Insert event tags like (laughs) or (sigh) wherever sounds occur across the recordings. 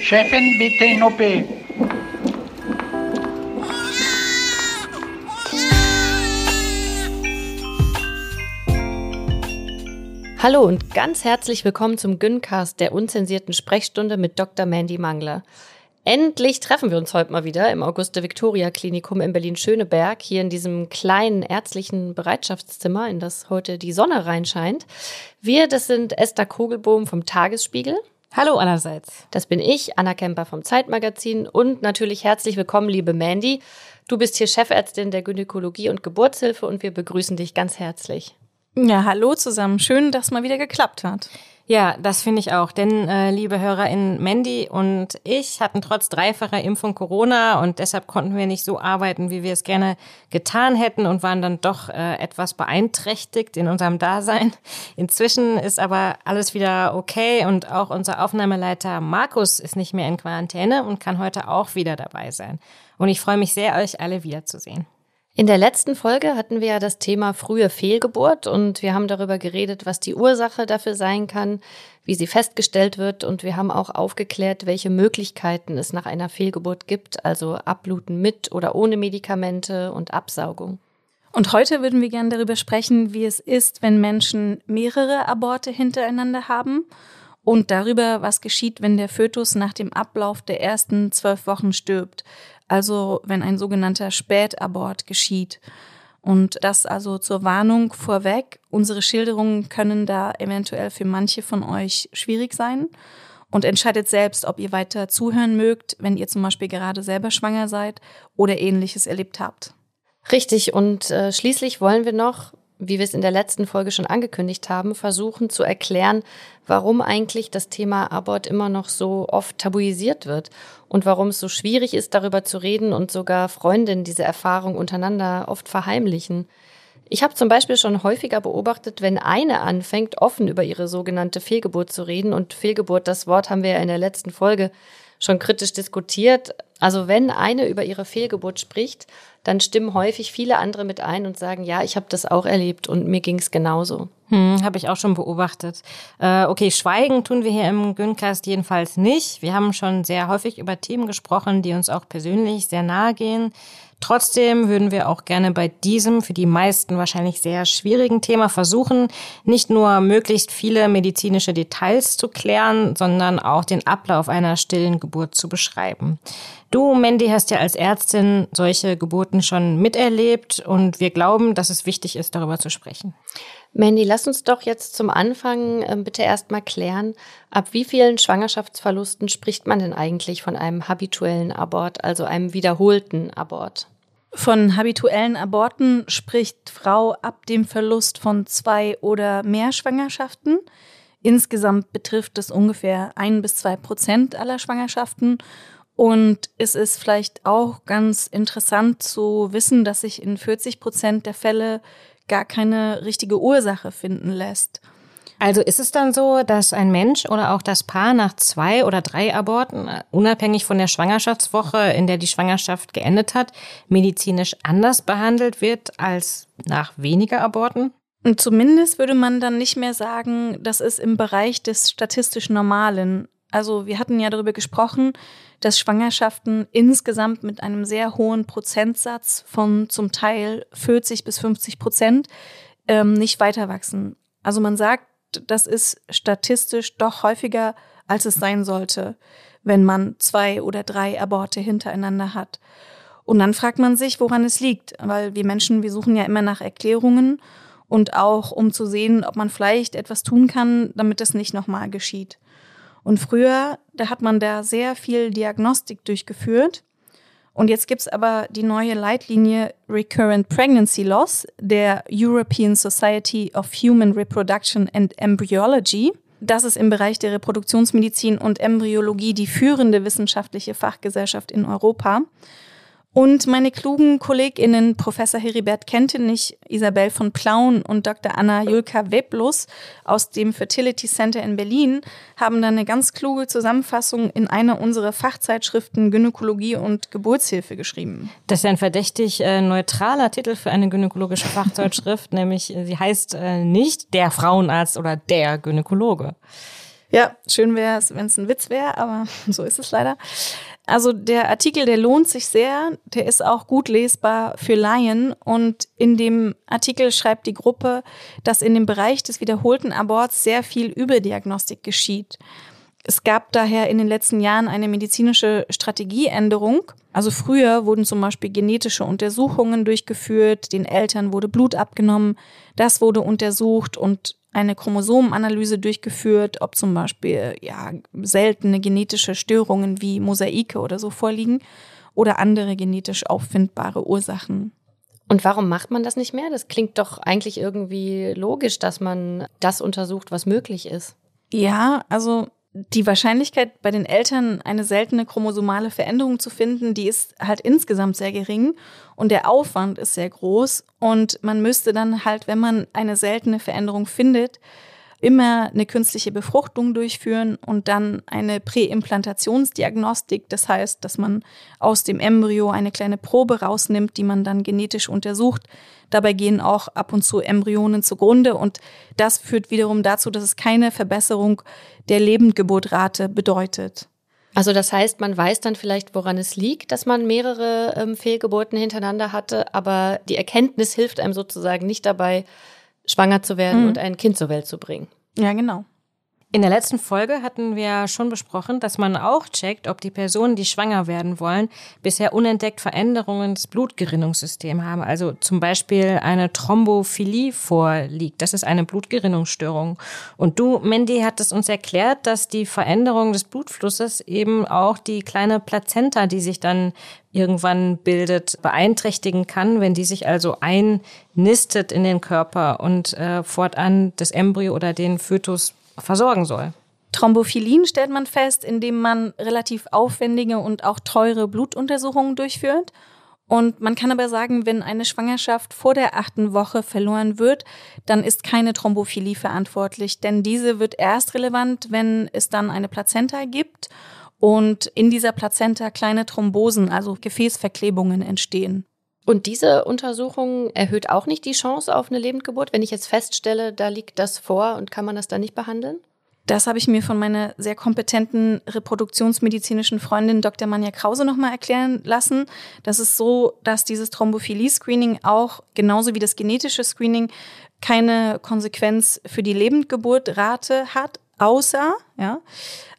Chefin, bitte in OP. Hallo und ganz herzlich willkommen zum Gyncast der unzensierten Sprechstunde mit Dr. Mandy Mangler. Endlich treffen wir uns heute mal wieder im Auguste-Victoria-Klinikum in Berlin-Schöneberg, hier in diesem kleinen ärztlichen Bereitschaftszimmer, in das heute die Sonne reinscheint. Wir, das sind Esther Kugelbohm vom Tagesspiegel. Hallo allerseits. Das bin ich, Anna Kemper vom Zeitmagazin und natürlich herzlich willkommen, liebe Mandy. Du bist hier Chefärztin der Gynäkologie und Geburtshilfe und wir begrüßen dich ganz herzlich. Ja, hallo zusammen. Schön, dass mal wieder geklappt hat. Ja, das finde ich auch. Denn, äh, liebe HörerInnen, Mandy und ich hatten trotz dreifacher Impfung Corona und deshalb konnten wir nicht so arbeiten, wie wir es gerne getan hätten und waren dann doch äh, etwas beeinträchtigt in unserem Dasein. Inzwischen ist aber alles wieder okay und auch unser Aufnahmeleiter Markus ist nicht mehr in Quarantäne und kann heute auch wieder dabei sein. Und ich freue mich sehr, euch alle wiederzusehen. In der letzten Folge hatten wir ja das Thema frühe Fehlgeburt und wir haben darüber geredet, was die Ursache dafür sein kann, wie sie festgestellt wird und wir haben auch aufgeklärt, welche Möglichkeiten es nach einer Fehlgeburt gibt, also Abbluten mit oder ohne Medikamente und Absaugung. Und heute würden wir gerne darüber sprechen, wie es ist, wenn Menschen mehrere Aborte hintereinander haben und darüber, was geschieht, wenn der Fötus nach dem Ablauf der ersten zwölf Wochen stirbt also wenn ein sogenannter Spätabort geschieht. Und das also zur Warnung vorweg. Unsere Schilderungen können da eventuell für manche von euch schwierig sein. Und entscheidet selbst, ob ihr weiter zuhören mögt, wenn ihr zum Beispiel gerade selber schwanger seid oder ähnliches erlebt habt. Richtig. Und äh, schließlich wollen wir noch wie wir es in der letzten Folge schon angekündigt haben, versuchen zu erklären, warum eigentlich das Thema Abort immer noch so oft tabuisiert wird und warum es so schwierig ist, darüber zu reden und sogar Freundinnen diese Erfahrung untereinander oft verheimlichen. Ich habe zum Beispiel schon häufiger beobachtet, wenn eine anfängt, offen über ihre sogenannte Fehlgeburt zu reden, und Fehlgeburt, das Wort haben wir ja in der letzten Folge schon kritisch diskutiert. Also wenn eine über ihre Fehlgeburt spricht, dann stimmen häufig viele andere mit ein und sagen, ja, ich habe das auch erlebt und mir ging es genauso. Hm, habe ich auch schon beobachtet. Äh, okay, schweigen tun wir hier im Güncast jedenfalls nicht. Wir haben schon sehr häufig über Themen gesprochen, die uns auch persönlich sehr nahe gehen. Trotzdem würden wir auch gerne bei diesem für die meisten wahrscheinlich sehr schwierigen Thema versuchen, nicht nur möglichst viele medizinische Details zu klären, sondern auch den Ablauf einer stillen Geburt zu beschreiben. Du, Mandy, hast ja als Ärztin solche Geburten schon miterlebt und wir glauben, dass es wichtig ist, darüber zu sprechen. Mandy, lass uns doch jetzt zum Anfang äh, bitte erstmal klären, ab wie vielen Schwangerschaftsverlusten spricht man denn eigentlich von einem habituellen Abort, also einem wiederholten Abort? Von habituellen Aborten spricht Frau ab dem Verlust von zwei oder mehr Schwangerschaften. Insgesamt betrifft es ungefähr ein bis zwei Prozent aller Schwangerschaften. Und es ist vielleicht auch ganz interessant zu wissen, dass sich in 40 Prozent der Fälle gar keine richtige Ursache finden lässt. Also ist es dann so, dass ein Mensch oder auch das Paar nach zwei oder drei Aborten, unabhängig von der Schwangerschaftswoche, in der die Schwangerschaft geendet hat, medizinisch anders behandelt wird als nach weniger Aborten? Und zumindest würde man dann nicht mehr sagen, das ist im Bereich des statistisch Normalen. Also wir hatten ja darüber gesprochen, dass Schwangerschaften insgesamt mit einem sehr hohen Prozentsatz von zum Teil 40 bis 50 Prozent ähm, nicht weiter wachsen. Also man sagt, das ist statistisch doch häufiger, als es sein sollte, wenn man zwei oder drei Aborte hintereinander hat. Und dann fragt man sich, woran es liegt, weil wir Menschen, wir suchen ja immer nach Erklärungen und auch um zu sehen, ob man vielleicht etwas tun kann, damit es nicht nochmal geschieht. Und früher, da hat man da sehr viel Diagnostik durchgeführt. Und jetzt gibt's aber die neue Leitlinie Recurrent Pregnancy Loss der European Society of Human Reproduction and Embryology. Das ist im Bereich der Reproduktionsmedizin und Embryologie die führende wissenschaftliche Fachgesellschaft in Europa. Und meine klugen KollegInnen, Professor Heribert Kentenich, Isabel von Plauen und Dr. Anna Julka Weblus aus dem Fertility Center in Berlin, haben dann eine ganz kluge Zusammenfassung in einer unserer Fachzeitschriften Gynäkologie und Geburtshilfe geschrieben. Das ist ein verdächtig äh, neutraler Titel für eine gynäkologische Fachzeitschrift, (laughs) nämlich äh, sie heißt äh, nicht der Frauenarzt oder der Gynäkologe. Ja, schön wäre es, wenn es ein Witz wäre, aber (laughs) so ist es leider. Also der Artikel, der lohnt sich sehr, der ist auch gut lesbar für Laien und in dem Artikel schreibt die Gruppe, dass in dem Bereich des wiederholten Aborts sehr viel Überdiagnostik geschieht. Es gab daher in den letzten Jahren eine medizinische Strategieänderung. Also früher wurden zum Beispiel genetische Untersuchungen durchgeführt, den Eltern wurde Blut abgenommen, das wurde untersucht und eine Chromosomenanalyse durchgeführt, ob zum Beispiel ja, seltene genetische Störungen wie Mosaike oder so vorliegen oder andere genetisch auffindbare Ursachen. Und warum macht man das nicht mehr? Das klingt doch eigentlich irgendwie logisch, dass man das untersucht, was möglich ist. Ja, also die Wahrscheinlichkeit bei den Eltern eine seltene chromosomale Veränderung zu finden, die ist halt insgesamt sehr gering und der Aufwand ist sehr groß und man müsste dann halt, wenn man eine seltene Veränderung findet, immer eine künstliche Befruchtung durchführen und dann eine Präimplantationsdiagnostik. Das heißt, dass man aus dem Embryo eine kleine Probe rausnimmt, die man dann genetisch untersucht. Dabei gehen auch ab und zu Embryonen zugrunde und das führt wiederum dazu, dass es keine Verbesserung der Lebendgeburtrate bedeutet. Also das heißt, man weiß dann vielleicht, woran es liegt, dass man mehrere ähm, Fehlgeburten hintereinander hatte, aber die Erkenntnis hilft einem sozusagen nicht dabei, schwanger zu werden mhm. und ein Kind zur Welt zu bringen. Ja, genau. In der letzten Folge hatten wir schon besprochen, dass man auch checkt, ob die Personen, die schwanger werden wollen, bisher unentdeckt Veränderungen des Blutgerinnungssystems haben. Also zum Beispiel eine Thrombophilie vorliegt. Das ist eine Blutgerinnungsstörung. Und du, Mandy, hattest uns erklärt, dass die Veränderung des Blutflusses eben auch die kleine Plazenta, die sich dann irgendwann bildet, beeinträchtigen kann, wenn die sich also einnistet in den Körper und äh, fortan das Embryo oder den Fötus versorgen soll. Thrombophilin stellt man fest, indem man relativ aufwendige und auch teure Blutuntersuchungen durchführt. Und man kann aber sagen, wenn eine Schwangerschaft vor der achten Woche verloren wird, dann ist keine Thrombophilie verantwortlich, denn diese wird erst relevant, wenn es dann eine Plazenta gibt und in dieser Plazenta kleine Thrombosen, also Gefäßverklebungen entstehen. Und diese Untersuchung erhöht auch nicht die Chance auf eine Lebendgeburt, wenn ich jetzt feststelle, da liegt das vor und kann man das dann nicht behandeln? Das habe ich mir von meiner sehr kompetenten reproduktionsmedizinischen Freundin Dr. Manja Krause nochmal erklären lassen. Das ist so, dass dieses Thrombophilie-Screening auch genauso wie das genetische Screening keine Konsequenz für die Lebendgeburtrate hat, außer, ja,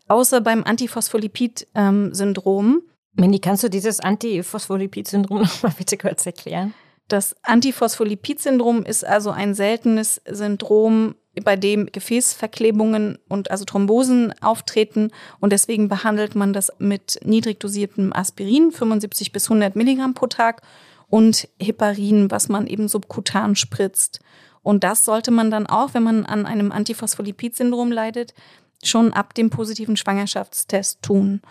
außer beim Antiphospholipid-Syndrom. Mandy, kannst du dieses Antiphospholipid-Syndrom nochmal bitte kurz erklären? Das Antiphospholipid-Syndrom ist also ein seltenes Syndrom, bei dem Gefäßverklebungen und also Thrombosen auftreten und deswegen behandelt man das mit niedrig dosiertem Aspirin, 75 bis 100 Milligramm pro Tag und Heparin, was man eben subkutan spritzt. Und das sollte man dann auch, wenn man an einem Antiphospholipid-Syndrom leidet, schon ab dem positiven Schwangerschaftstest tun.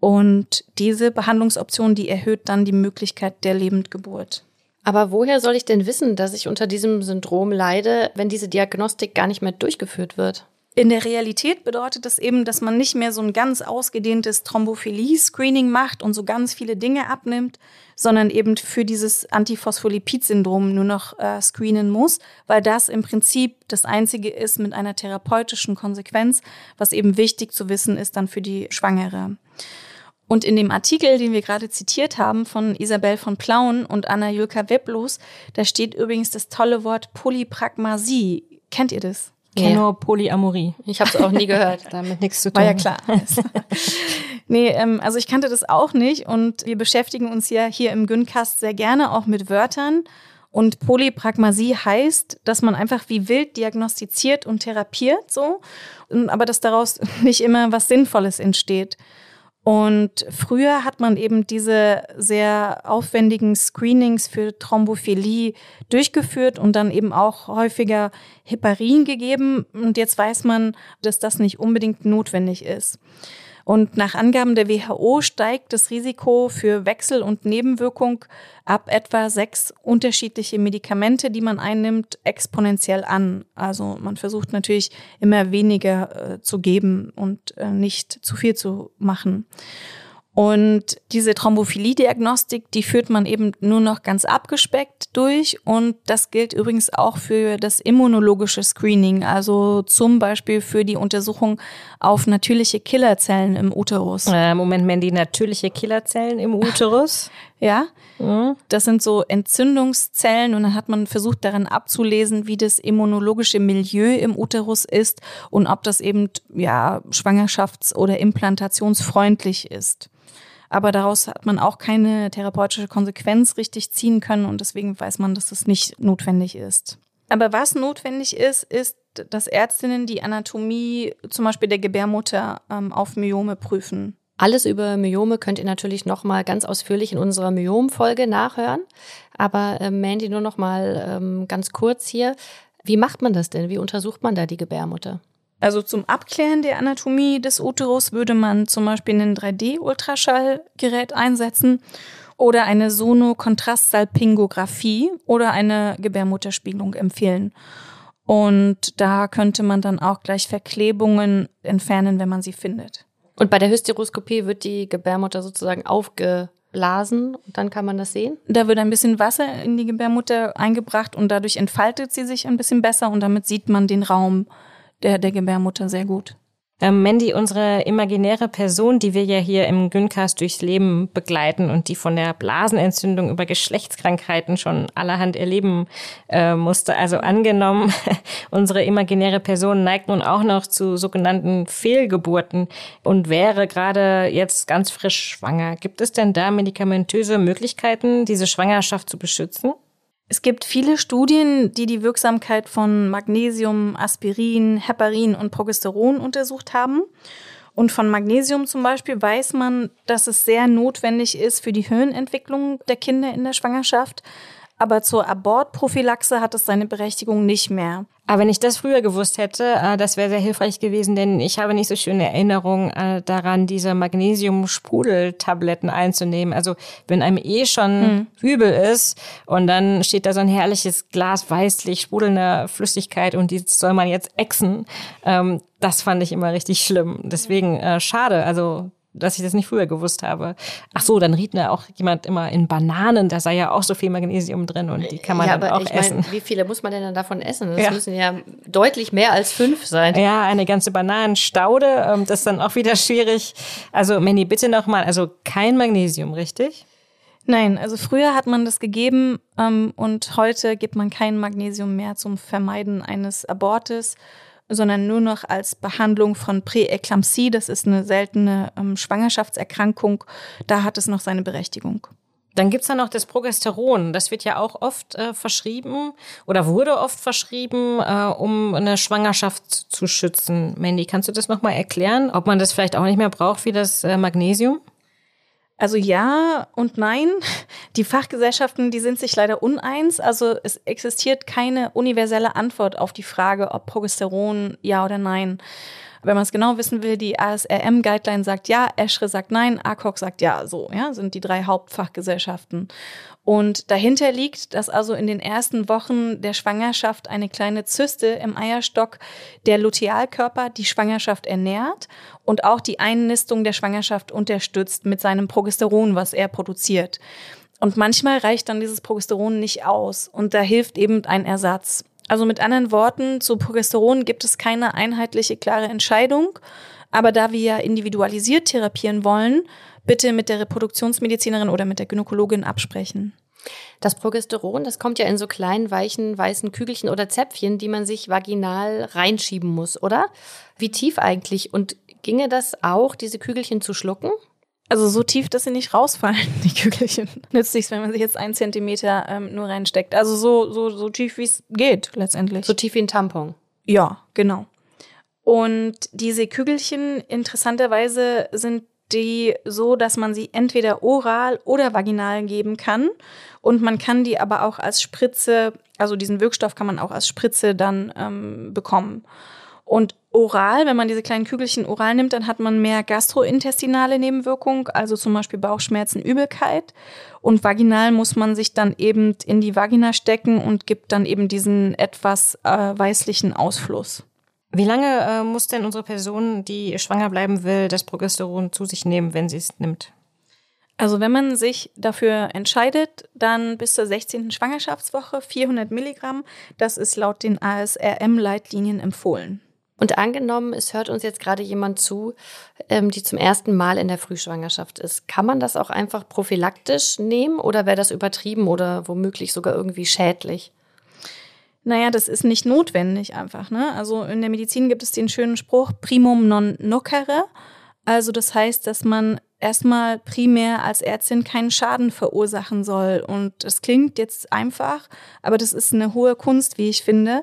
Und diese Behandlungsoption, die erhöht dann die Möglichkeit der Lebendgeburt. Aber woher soll ich denn wissen, dass ich unter diesem Syndrom leide, wenn diese Diagnostik gar nicht mehr durchgeführt wird? In der Realität bedeutet das eben, dass man nicht mehr so ein ganz ausgedehntes Thrombophilie-Screening macht und so ganz viele Dinge abnimmt, sondern eben für dieses Antiphospholipid-Syndrom nur noch äh, screenen muss, weil das im Prinzip das einzige ist mit einer therapeutischen Konsequenz, was eben wichtig zu wissen ist dann für die Schwangere. Und in dem Artikel, den wir gerade zitiert haben von Isabel von Plauen und Anna Julka Weblos, da steht übrigens das tolle Wort Polypragmasie. Kennt ihr das? Ich kenne nur Polyamorie. Ich habe es auch nie gehört. (laughs) Damit nichts zu tun. War ja klar. (laughs) nee, ähm, also ich kannte das auch nicht und wir beschäftigen uns ja hier im Gyncast sehr gerne auch mit Wörtern. Und Polypragmasie heißt, dass man einfach wie wild diagnostiziert und therapiert, so, aber dass daraus (laughs) nicht immer was Sinnvolles entsteht. Und früher hat man eben diese sehr aufwendigen Screenings für Thrombophilie durchgeführt und dann eben auch häufiger Heparin gegeben. Und jetzt weiß man, dass das nicht unbedingt notwendig ist. Und nach Angaben der WHO steigt das Risiko für Wechsel- und Nebenwirkung ab etwa sechs unterschiedliche Medikamente, die man einnimmt, exponentiell an. Also man versucht natürlich immer weniger äh, zu geben und äh, nicht zu viel zu machen. Und diese Thrombophilie-Diagnostik, die führt man eben nur noch ganz abgespeckt durch. Und das gilt übrigens auch für das immunologische Screening, also zum Beispiel für die Untersuchung auf natürliche Killerzellen im Uterus. Äh, Moment, Mandy, natürliche Killerzellen im Uterus? (laughs) ja, mhm. das sind so Entzündungszellen und dann hat man versucht daran abzulesen, wie das immunologische Milieu im Uterus ist und ob das eben ja schwangerschafts- oder implantationsfreundlich ist aber daraus hat man auch keine therapeutische Konsequenz richtig ziehen können und deswegen weiß man, dass das nicht notwendig ist. Aber was notwendig ist, ist, dass Ärztinnen die Anatomie zum Beispiel der Gebärmutter ähm, auf Myome prüfen. Alles über Myome könnt ihr natürlich nochmal ganz ausführlich in unserer Myom-Folge nachhören. Aber äh, Mandy, nur nochmal ähm, ganz kurz hier. Wie macht man das denn? Wie untersucht man da die Gebärmutter? Also zum Abklären der Anatomie des Uterus würde man zum Beispiel ein 3D-Ultraschallgerät einsetzen oder eine Sonokontrastsalpingographie oder eine Gebärmutterspiegelung empfehlen. Und da könnte man dann auch gleich Verklebungen entfernen, wenn man sie findet. Und bei der Hysteroskopie wird die Gebärmutter sozusagen aufgeblasen und dann kann man das sehen? Da wird ein bisschen Wasser in die Gebärmutter eingebracht und dadurch entfaltet sie sich ein bisschen besser und damit sieht man den Raum der, der Gebärmutter sehr gut. Ähm, Mandy, unsere imaginäre Person, die wir ja hier im Gyncast durchs Leben begleiten und die von der Blasenentzündung über Geschlechtskrankheiten schon allerhand erleben äh, musste. Also angenommen, (laughs) unsere imaginäre Person neigt nun auch noch zu sogenannten Fehlgeburten und wäre gerade jetzt ganz frisch schwanger. Gibt es denn da medikamentöse Möglichkeiten, diese Schwangerschaft zu beschützen? Es gibt viele Studien, die die Wirksamkeit von Magnesium, Aspirin, Heparin und Progesteron untersucht haben. Und von Magnesium zum Beispiel weiß man, dass es sehr notwendig ist für die Hirnentwicklung der Kinder in der Schwangerschaft. Aber zur Abortprophylaxe hat es seine Berechtigung nicht mehr. Aber wenn ich das früher gewusst hätte, äh, das wäre sehr hilfreich gewesen, denn ich habe nicht so schöne Erinnerungen äh, daran, diese Magnesium-Sprudeltabletten einzunehmen. Also wenn einem eh schon mhm. übel ist und dann steht da so ein herrliches Glas weißlich sprudelnder Flüssigkeit und die soll man jetzt exen, ähm, das fand ich immer richtig schlimm. Deswegen äh, schade. Also dass ich das nicht früher gewusst habe. Ach so, dann riet mir auch jemand immer in Bananen, da sei ja auch so viel Magnesium drin und die kann man ja, dann auch ich essen. Mein, wie viele muss man denn dann davon essen? Das ja. müssen ja deutlich mehr als fünf sein. Ja, eine ganze Bananenstaude, ähm, das ist dann auch wieder schwierig. Also Manny, bitte nochmal, also kein Magnesium, richtig? Nein, also früher hat man das gegeben ähm, und heute gibt man kein Magnesium mehr zum Vermeiden eines Abortes sondern nur noch als Behandlung von Präeklampsie. Das ist eine seltene ähm, Schwangerschaftserkrankung. Da hat es noch seine Berechtigung. Dann gibt's da noch das Progesteron. Das wird ja auch oft äh, verschrieben oder wurde oft verschrieben, äh, um eine Schwangerschaft zu schützen. Mandy, kannst du das nochmal erklären? Ob man das vielleicht auch nicht mehr braucht wie das äh, Magnesium? Also ja und nein. Die Fachgesellschaften, die sind sich leider uneins. Also es existiert keine universelle Antwort auf die Frage, ob Progesteron ja oder nein. Wenn man es genau wissen will, die ASRM-Guideline sagt ja, ESHRE sagt nein, ACOG sagt ja, so, ja, sind die drei Hauptfachgesellschaften. Und dahinter liegt, dass also in den ersten Wochen der Schwangerschaft eine kleine Zyste im Eierstock der Lutealkörper die Schwangerschaft ernährt und auch die Einnistung der Schwangerschaft unterstützt mit seinem Progesteron, was er produziert. Und manchmal reicht dann dieses Progesteron nicht aus und da hilft eben ein Ersatz. Also mit anderen Worten, zu Progesteron gibt es keine einheitliche, klare Entscheidung. Aber da wir ja individualisiert therapieren wollen, bitte mit der Reproduktionsmedizinerin oder mit der Gynäkologin absprechen. Das Progesteron, das kommt ja in so kleinen, weichen, weißen Kügelchen oder Zäpfchen, die man sich vaginal reinschieben muss, oder? Wie tief eigentlich? Und ginge das auch, diese Kügelchen zu schlucken? Also so tief, dass sie nicht rausfallen, (laughs) die Kügelchen. Nützt nichts, wenn man sich jetzt einen Zentimeter ähm, nur reinsteckt. Also so, so, so tief, wie es geht, letztendlich. So tief wie ein Tampon. Ja, genau. Und diese Kügelchen, interessanterweise, sind die so, dass man sie entweder oral oder vaginal geben kann. Und man kann die aber auch als Spritze, also diesen Wirkstoff kann man auch als Spritze dann ähm, bekommen. Und oral, wenn man diese kleinen Kügelchen oral nimmt, dann hat man mehr gastrointestinale Nebenwirkungen, also zum Beispiel Bauchschmerzen, Übelkeit. Und vaginal muss man sich dann eben in die Vagina stecken und gibt dann eben diesen etwas äh, weißlichen Ausfluss. Wie lange äh, muss denn unsere Person, die schwanger bleiben will, das Progesteron zu sich nehmen, wenn sie es nimmt? Also wenn man sich dafür entscheidet, dann bis zur 16. Schwangerschaftswoche 400 Milligramm. Das ist laut den ASRM-Leitlinien empfohlen. Und angenommen, es hört uns jetzt gerade jemand zu, ähm, die zum ersten Mal in der Frühschwangerschaft ist. Kann man das auch einfach prophylaktisch nehmen oder wäre das übertrieben oder womöglich sogar irgendwie schädlich? Naja, das ist nicht notwendig einfach. Ne? Also in der Medizin gibt es den schönen Spruch primum non nocere. Also das heißt, dass man erstmal primär als Ärztin keinen Schaden verursachen soll. Und das klingt jetzt einfach, aber das ist eine hohe Kunst, wie ich finde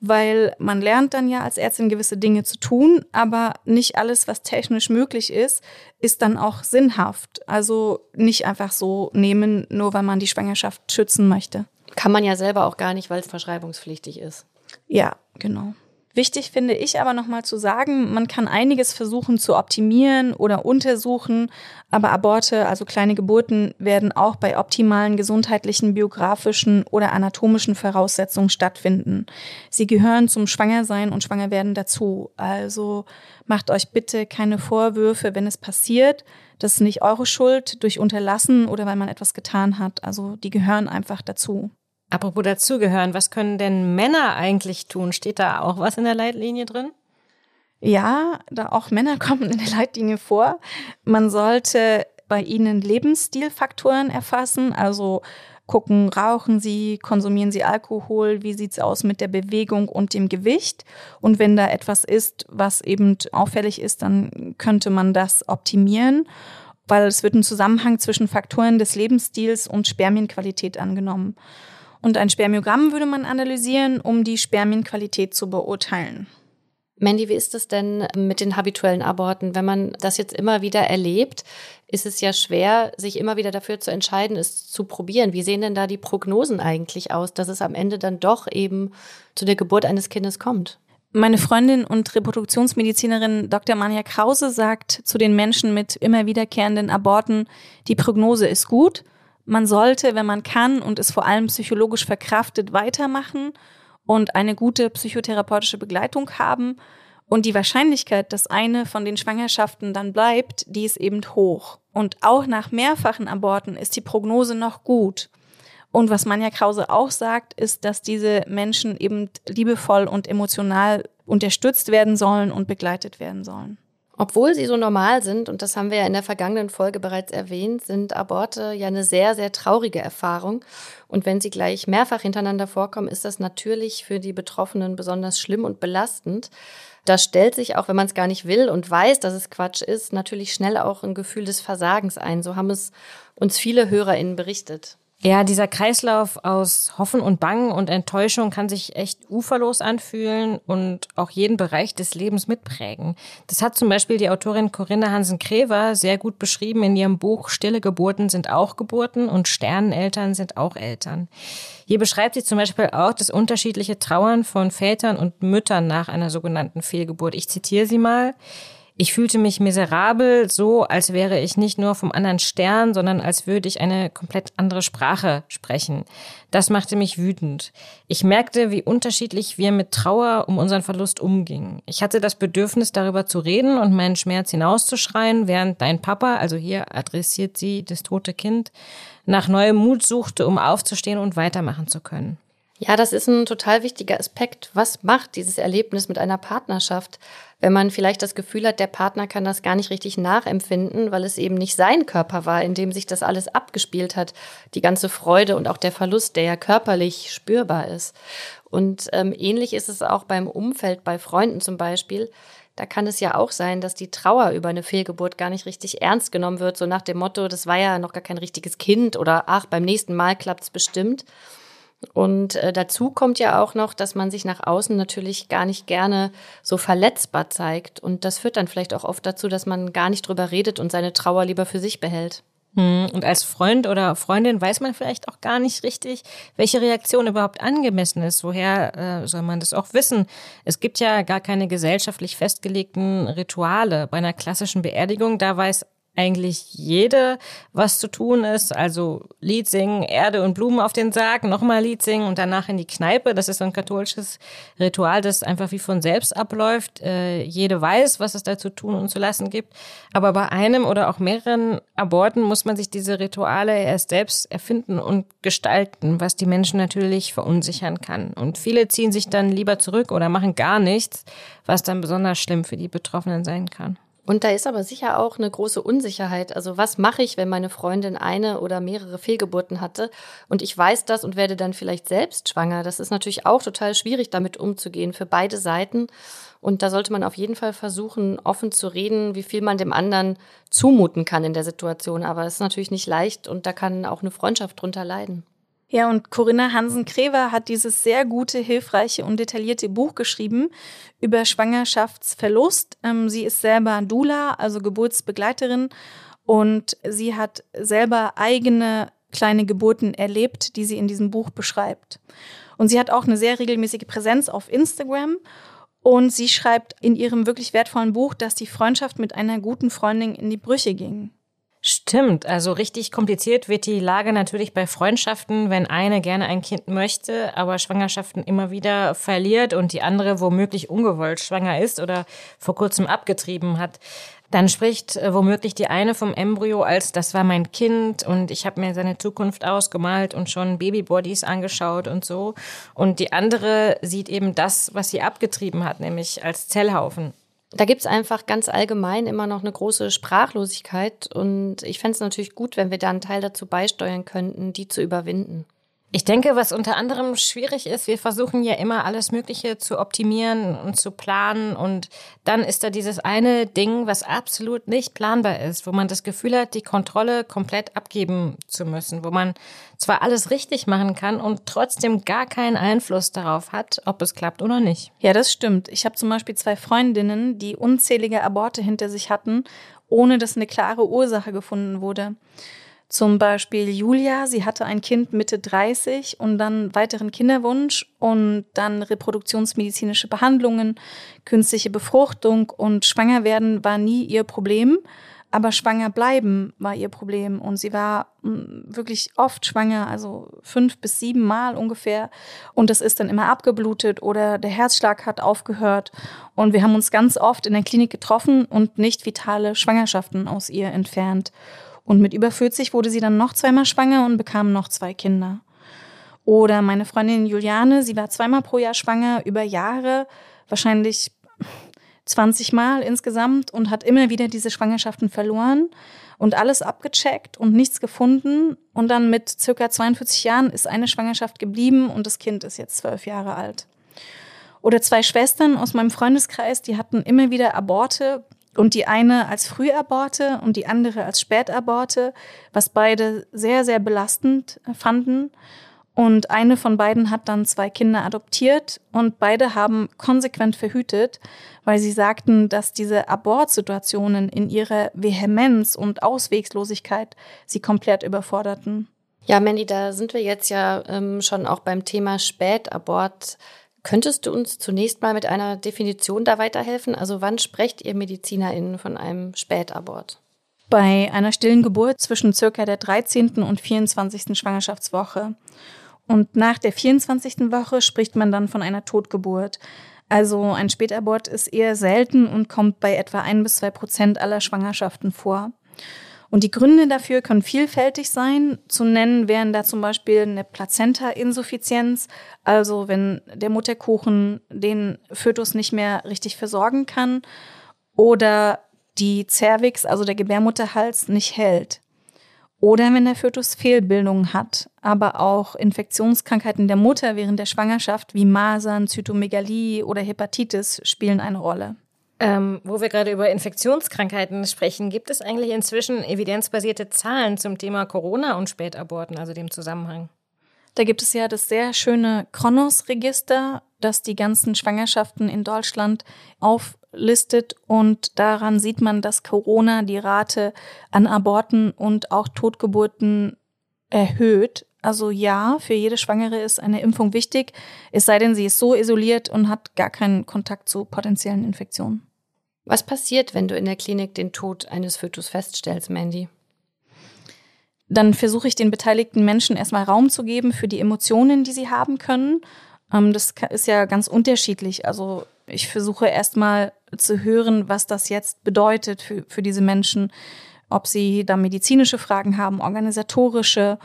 weil man lernt dann ja als Ärztin gewisse Dinge zu tun, aber nicht alles, was technisch möglich ist, ist dann auch sinnhaft. Also nicht einfach so nehmen, nur weil man die Schwangerschaft schützen möchte. Kann man ja selber auch gar nicht, weil es verschreibungspflichtig ist. Ja, genau. Wichtig finde ich aber nochmal zu sagen, man kann einiges versuchen zu optimieren oder untersuchen, aber Aborte, also kleine Geburten, werden auch bei optimalen gesundheitlichen, biografischen oder anatomischen Voraussetzungen stattfinden. Sie gehören zum Schwangersein und Schwangerwerden dazu. Also macht euch bitte keine Vorwürfe, wenn es passiert. Das ist nicht eure Schuld durch Unterlassen oder weil man etwas getan hat. Also die gehören einfach dazu. Apropos dazugehören, was können denn Männer eigentlich tun? Steht da auch was in der Leitlinie drin? Ja, da auch Männer (laughs) kommen in der Leitlinie vor. Man sollte bei ihnen Lebensstilfaktoren erfassen, also gucken, rauchen sie, konsumieren sie Alkohol, wie sieht's aus mit der Bewegung und dem Gewicht. Und wenn da etwas ist, was eben auffällig ist, dann könnte man das optimieren, weil es wird ein Zusammenhang zwischen Faktoren des Lebensstils und Spermienqualität angenommen. Und ein Spermiogramm würde man analysieren, um die Spermienqualität zu beurteilen. Mandy, wie ist es denn mit den habituellen Aborten? Wenn man das jetzt immer wieder erlebt, ist es ja schwer, sich immer wieder dafür zu entscheiden, es zu probieren. Wie sehen denn da die Prognosen eigentlich aus, dass es am Ende dann doch eben zu der Geburt eines Kindes kommt? Meine Freundin und Reproduktionsmedizinerin Dr. Manja Krause sagt zu den Menschen mit immer wiederkehrenden Aborten, die Prognose ist gut man sollte, wenn man kann und es vor allem psychologisch verkraftet, weitermachen und eine gute psychotherapeutische Begleitung haben. Und die Wahrscheinlichkeit, dass eine von den Schwangerschaften dann bleibt, die ist eben hoch. Und auch nach mehrfachen Aborten ist die Prognose noch gut. Und was Manja Krause auch sagt, ist, dass diese Menschen eben liebevoll und emotional unterstützt werden sollen und begleitet werden sollen. Obwohl sie so normal sind, und das haben wir ja in der vergangenen Folge bereits erwähnt, sind Aborte ja eine sehr, sehr traurige Erfahrung. Und wenn sie gleich mehrfach hintereinander vorkommen, ist das natürlich für die Betroffenen besonders schlimm und belastend. Da stellt sich auch, wenn man es gar nicht will und weiß, dass es Quatsch ist, natürlich schnell auch ein Gefühl des Versagens ein. So haben es uns viele HörerInnen berichtet. Ja, dieser Kreislauf aus Hoffen und Bangen und Enttäuschung kann sich echt uferlos anfühlen und auch jeden Bereich des Lebens mitprägen. Das hat zum Beispiel die Autorin Corinna Hansen-Krever sehr gut beschrieben in ihrem Buch Stille Geburten sind auch Geburten und Sterneneltern sind auch Eltern. Hier beschreibt sie zum Beispiel auch das unterschiedliche Trauern von Vätern und Müttern nach einer sogenannten Fehlgeburt. Ich zitiere sie mal. Ich fühlte mich miserabel, so als wäre ich nicht nur vom anderen Stern, sondern als würde ich eine komplett andere Sprache sprechen. Das machte mich wütend. Ich merkte, wie unterschiedlich wir mit Trauer um unseren Verlust umgingen. Ich hatte das Bedürfnis, darüber zu reden und meinen Schmerz hinauszuschreien, während dein Papa, also hier adressiert sie das tote Kind, nach neuem Mut suchte, um aufzustehen und weitermachen zu können. Ja, das ist ein total wichtiger Aspekt. Was macht dieses Erlebnis mit einer Partnerschaft? Wenn man vielleicht das Gefühl hat, der Partner kann das gar nicht richtig nachempfinden, weil es eben nicht sein Körper war, in dem sich das alles abgespielt hat. Die ganze Freude und auch der Verlust, der ja körperlich spürbar ist. Und ähm, ähnlich ist es auch beim Umfeld, bei Freunden zum Beispiel. Da kann es ja auch sein, dass die Trauer über eine Fehlgeburt gar nicht richtig ernst genommen wird, so nach dem Motto, das war ja noch gar kein richtiges Kind oder ach, beim nächsten Mal klappt's bestimmt. Und äh, dazu kommt ja auch noch, dass man sich nach außen natürlich gar nicht gerne so verletzbar zeigt. Und das führt dann vielleicht auch oft dazu, dass man gar nicht drüber redet und seine Trauer lieber für sich behält. Hm, und als Freund oder Freundin weiß man vielleicht auch gar nicht richtig, welche Reaktion überhaupt angemessen ist. Woher äh, soll man das auch wissen? Es gibt ja gar keine gesellschaftlich festgelegten Rituale. Bei einer klassischen Beerdigung, da weiß eigentlich jede, was zu tun ist. Also Lied singen, Erde und Blumen auf den Sarg, nochmal Lied singen und danach in die Kneipe. Das ist so ein katholisches Ritual, das einfach wie von selbst abläuft. Äh, jede weiß, was es da zu tun und zu lassen gibt. Aber bei einem oder auch mehreren Aborten muss man sich diese Rituale erst selbst erfinden und gestalten, was die Menschen natürlich verunsichern kann. Und viele ziehen sich dann lieber zurück oder machen gar nichts, was dann besonders schlimm für die Betroffenen sein kann. Und da ist aber sicher auch eine große Unsicherheit. Also was mache ich, wenn meine Freundin eine oder mehrere Fehlgeburten hatte und ich weiß das und werde dann vielleicht selbst schwanger? Das ist natürlich auch total schwierig, damit umzugehen für beide Seiten. Und da sollte man auf jeden Fall versuchen, offen zu reden, wie viel man dem anderen zumuten kann in der Situation. Aber es ist natürlich nicht leicht und da kann auch eine Freundschaft drunter leiden. Ja, und Corinna Hansen-Krever hat dieses sehr gute, hilfreiche und detaillierte Buch geschrieben über Schwangerschaftsverlust. Ähm, sie ist selber Dula, also Geburtsbegleiterin, und sie hat selber eigene kleine Geburten erlebt, die sie in diesem Buch beschreibt. Und sie hat auch eine sehr regelmäßige Präsenz auf Instagram. Und sie schreibt in ihrem wirklich wertvollen Buch, dass die Freundschaft mit einer guten Freundin in die Brüche ging. Stimmt, also richtig kompliziert wird die Lage natürlich bei Freundschaften, wenn eine gerne ein Kind möchte, aber Schwangerschaften immer wieder verliert und die andere womöglich ungewollt schwanger ist oder vor kurzem abgetrieben hat. Dann spricht äh, womöglich die eine vom Embryo als das war mein Kind und ich habe mir seine Zukunft ausgemalt und schon Babybodies angeschaut und so. Und die andere sieht eben das, was sie abgetrieben hat, nämlich als Zellhaufen. Da gibt es einfach ganz allgemein immer noch eine große Sprachlosigkeit und ich fände es natürlich gut, wenn wir da einen Teil dazu beisteuern könnten, die zu überwinden. Ich denke, was unter anderem schwierig ist, wir versuchen ja immer alles Mögliche zu optimieren und zu planen und dann ist da dieses eine Ding, was absolut nicht planbar ist, wo man das Gefühl hat, die Kontrolle komplett abgeben zu müssen, wo man zwar alles richtig machen kann und trotzdem gar keinen Einfluss darauf hat, ob es klappt oder nicht. Ja, das stimmt. Ich habe zum Beispiel zwei Freundinnen, die unzählige Aborte hinter sich hatten, ohne dass eine klare Ursache gefunden wurde. Zum Beispiel Julia, sie hatte ein Kind Mitte 30 und dann weiteren Kinderwunsch und dann reproduktionsmedizinische Behandlungen, künstliche Befruchtung und schwanger werden war nie ihr Problem, aber schwanger bleiben war ihr Problem und sie war mm, wirklich oft schwanger, also fünf bis sieben Mal ungefähr. Und das ist dann immer abgeblutet oder der Herzschlag hat aufgehört. Und wir haben uns ganz oft in der Klinik getroffen und nicht vitale Schwangerschaften aus ihr entfernt. Und mit über 40 wurde sie dann noch zweimal schwanger und bekam noch zwei Kinder. Oder meine Freundin Juliane, sie war zweimal pro Jahr schwanger, über Jahre, wahrscheinlich 20 Mal insgesamt und hat immer wieder diese Schwangerschaften verloren und alles abgecheckt und nichts gefunden. Und dann mit circa 42 Jahren ist eine Schwangerschaft geblieben und das Kind ist jetzt zwölf Jahre alt. Oder zwei Schwestern aus meinem Freundeskreis, die hatten immer wieder Aborte, und die eine als Frühaborte und die andere als Spätaborte, was beide sehr, sehr belastend fanden. Und eine von beiden hat dann zwei Kinder adoptiert und beide haben konsequent verhütet, weil sie sagten, dass diese Abortsituationen in ihrer Vehemenz und Auswegslosigkeit sie komplett überforderten. Ja, Mandy, da sind wir jetzt ja ähm, schon auch beim Thema Spätabort Könntest du uns zunächst mal mit einer Definition da weiterhelfen? Also wann sprecht ihr MedizinerInnen von einem Spätabort? Bei einer stillen Geburt zwischen circa der 13. und 24. Schwangerschaftswoche. Und nach der 24. Woche spricht man dann von einer Totgeburt. Also ein Spätabort ist eher selten und kommt bei etwa ein bis zwei Prozent aller Schwangerschaften vor. Und die Gründe dafür können vielfältig sein. Zu nennen wären da zum Beispiel eine Plazenta-Insuffizienz, also wenn der Mutterkuchen den Fötus nicht mehr richtig versorgen kann, oder die Cervix, also der Gebärmutterhals, nicht hält. Oder wenn der Fötus Fehlbildungen hat, aber auch Infektionskrankheiten der Mutter während der Schwangerschaft wie Masern, Zytomegalie oder Hepatitis spielen eine Rolle. Ähm, wo wir gerade über Infektionskrankheiten sprechen, gibt es eigentlich inzwischen evidenzbasierte Zahlen zum Thema Corona und Spätaborten, also dem Zusammenhang? Da gibt es ja das sehr schöne Kronos-Register, das die ganzen Schwangerschaften in Deutschland auf aufgelistet und daran sieht man, dass Corona die Rate an Aborten und auch Totgeburten erhöht. Also ja, für jede Schwangere ist eine Impfung wichtig, es sei denn, sie ist so isoliert und hat gar keinen Kontakt zu potenziellen Infektionen. Was passiert, wenn du in der Klinik den Tod eines Fötus feststellst, Mandy? Dann versuche ich den beteiligten Menschen erstmal Raum zu geben für die Emotionen, die sie haben können. Ähm, das ist ja ganz unterschiedlich. Also ich versuche erstmal zu hören, was das jetzt bedeutet für, für diese Menschen, ob sie da medizinische Fragen haben, organisatorische.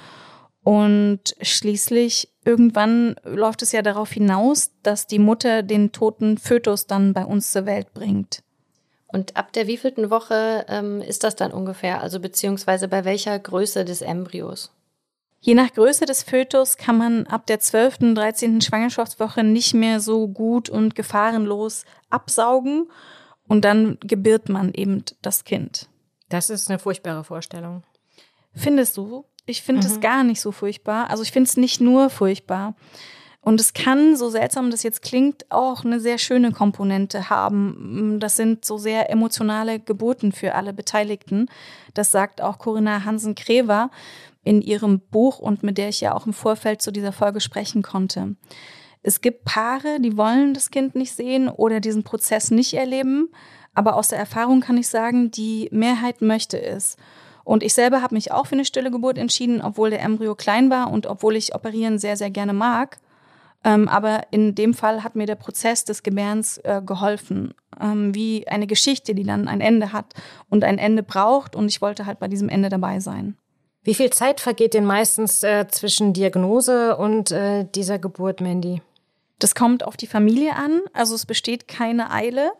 Und schließlich irgendwann läuft es ja darauf hinaus, dass die Mutter den toten Fötus dann bei uns zur Welt bringt. Und ab der wievielten Woche ähm, ist das dann ungefähr? Also beziehungsweise bei welcher Größe des Embryos? Je nach Größe des Fötus kann man ab der 12., 13. Schwangerschaftswoche nicht mehr so gut und gefahrenlos absaugen und dann gebiert man eben das Kind. Das ist eine furchtbare Vorstellung. Findest du? Ich finde es mhm. gar nicht so furchtbar. Also ich finde es nicht nur furchtbar. Und es kann, so seltsam das jetzt klingt, auch eine sehr schöne Komponente haben. Das sind so sehr emotionale Geburten für alle Beteiligten. Das sagt auch Corinna Hansen-Krever in ihrem Buch und mit der ich ja auch im Vorfeld zu dieser Folge sprechen konnte. Es gibt Paare, die wollen das Kind nicht sehen oder diesen Prozess nicht erleben. Aber aus der Erfahrung kann ich sagen, die Mehrheit möchte es. Und ich selber habe mich auch für eine stille Geburt entschieden, obwohl der Embryo klein war und obwohl ich operieren sehr, sehr gerne mag. Ähm, aber in dem Fall hat mir der Prozess des Gebärens äh, geholfen, ähm, wie eine Geschichte, die dann ein Ende hat und ein Ende braucht. Und ich wollte halt bei diesem Ende dabei sein. Wie viel Zeit vergeht denn meistens äh, zwischen Diagnose und äh, dieser Geburt, Mandy? Das kommt auf die Familie an. Also es besteht keine Eile.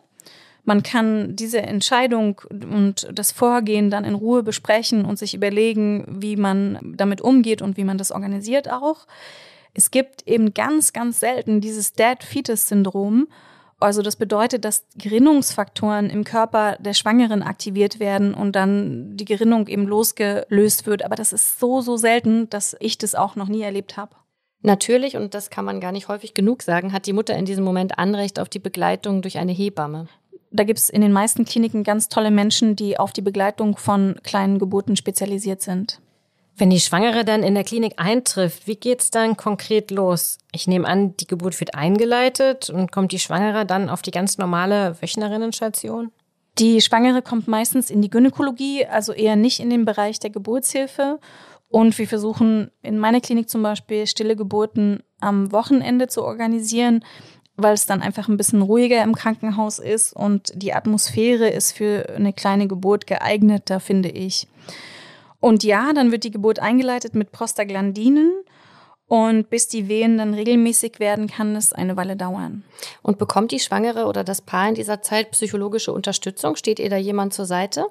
Man kann diese Entscheidung und das Vorgehen dann in Ruhe besprechen und sich überlegen, wie man damit umgeht und wie man das organisiert auch. Es gibt eben ganz, ganz selten dieses Dead-Fetus-Syndrom. Also das bedeutet, dass Gerinnungsfaktoren im Körper der Schwangeren aktiviert werden und dann die Gerinnung eben losgelöst wird. Aber das ist so, so selten, dass ich das auch noch nie erlebt habe. Natürlich, und das kann man gar nicht häufig genug sagen, hat die Mutter in diesem Moment Anrecht auf die Begleitung durch eine Hebamme. Da gibt es in den meisten Kliniken ganz tolle Menschen, die auf die Begleitung von kleinen Geburten spezialisiert sind. Wenn die Schwangere dann in der Klinik eintrifft, wie geht's dann konkret los? Ich nehme an, die Geburt wird eingeleitet und kommt die Schwangere dann auf die ganz normale Wöchnerinnenstation? Die Schwangere kommt meistens in die Gynäkologie, also eher nicht in den Bereich der Geburtshilfe. Und wir versuchen in meiner Klinik zum Beispiel stille Geburten am Wochenende zu organisieren, weil es dann einfach ein bisschen ruhiger im Krankenhaus ist und die Atmosphäre ist für eine kleine Geburt geeigneter, finde ich. Und ja, dann wird die Geburt eingeleitet mit Prostaglandinen. Und bis die Wehen dann regelmäßig werden, kann es eine Weile dauern. Und bekommt die Schwangere oder das Paar in dieser Zeit psychologische Unterstützung? Steht ihr da jemand zur Seite?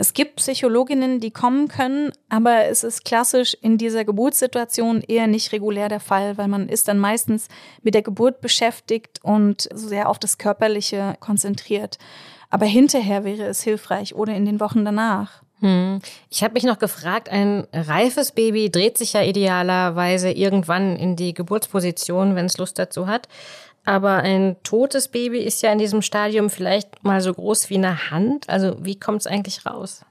Es gibt Psychologinnen, die kommen können, aber es ist klassisch in dieser Geburtssituation eher nicht regulär der Fall, weil man ist dann meistens mit der Geburt beschäftigt und sehr auf das Körperliche konzentriert. Aber hinterher wäre es hilfreich oder in den Wochen danach. Hm. Ich habe mich noch gefragt, ein reifes Baby dreht sich ja idealerweise irgendwann in die Geburtsposition, wenn es Lust dazu hat. Aber ein totes Baby ist ja in diesem Stadium vielleicht mal so groß wie eine Hand. Also wie kommt es eigentlich raus?